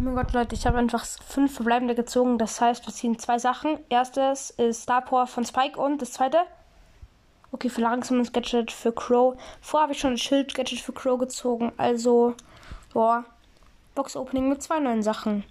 Oh mein Gott, Leute, ich habe einfach fünf verbleibende gezogen. Das heißt, wir ziehen zwei Sachen. Erstes ist Star Power von Spike und das zweite. Okay, für ein Gadget für Crow. Vorher habe ich schon ein Schild-Gadget für Crow gezogen. Also, boah. Box-Opening mit zwei neuen Sachen.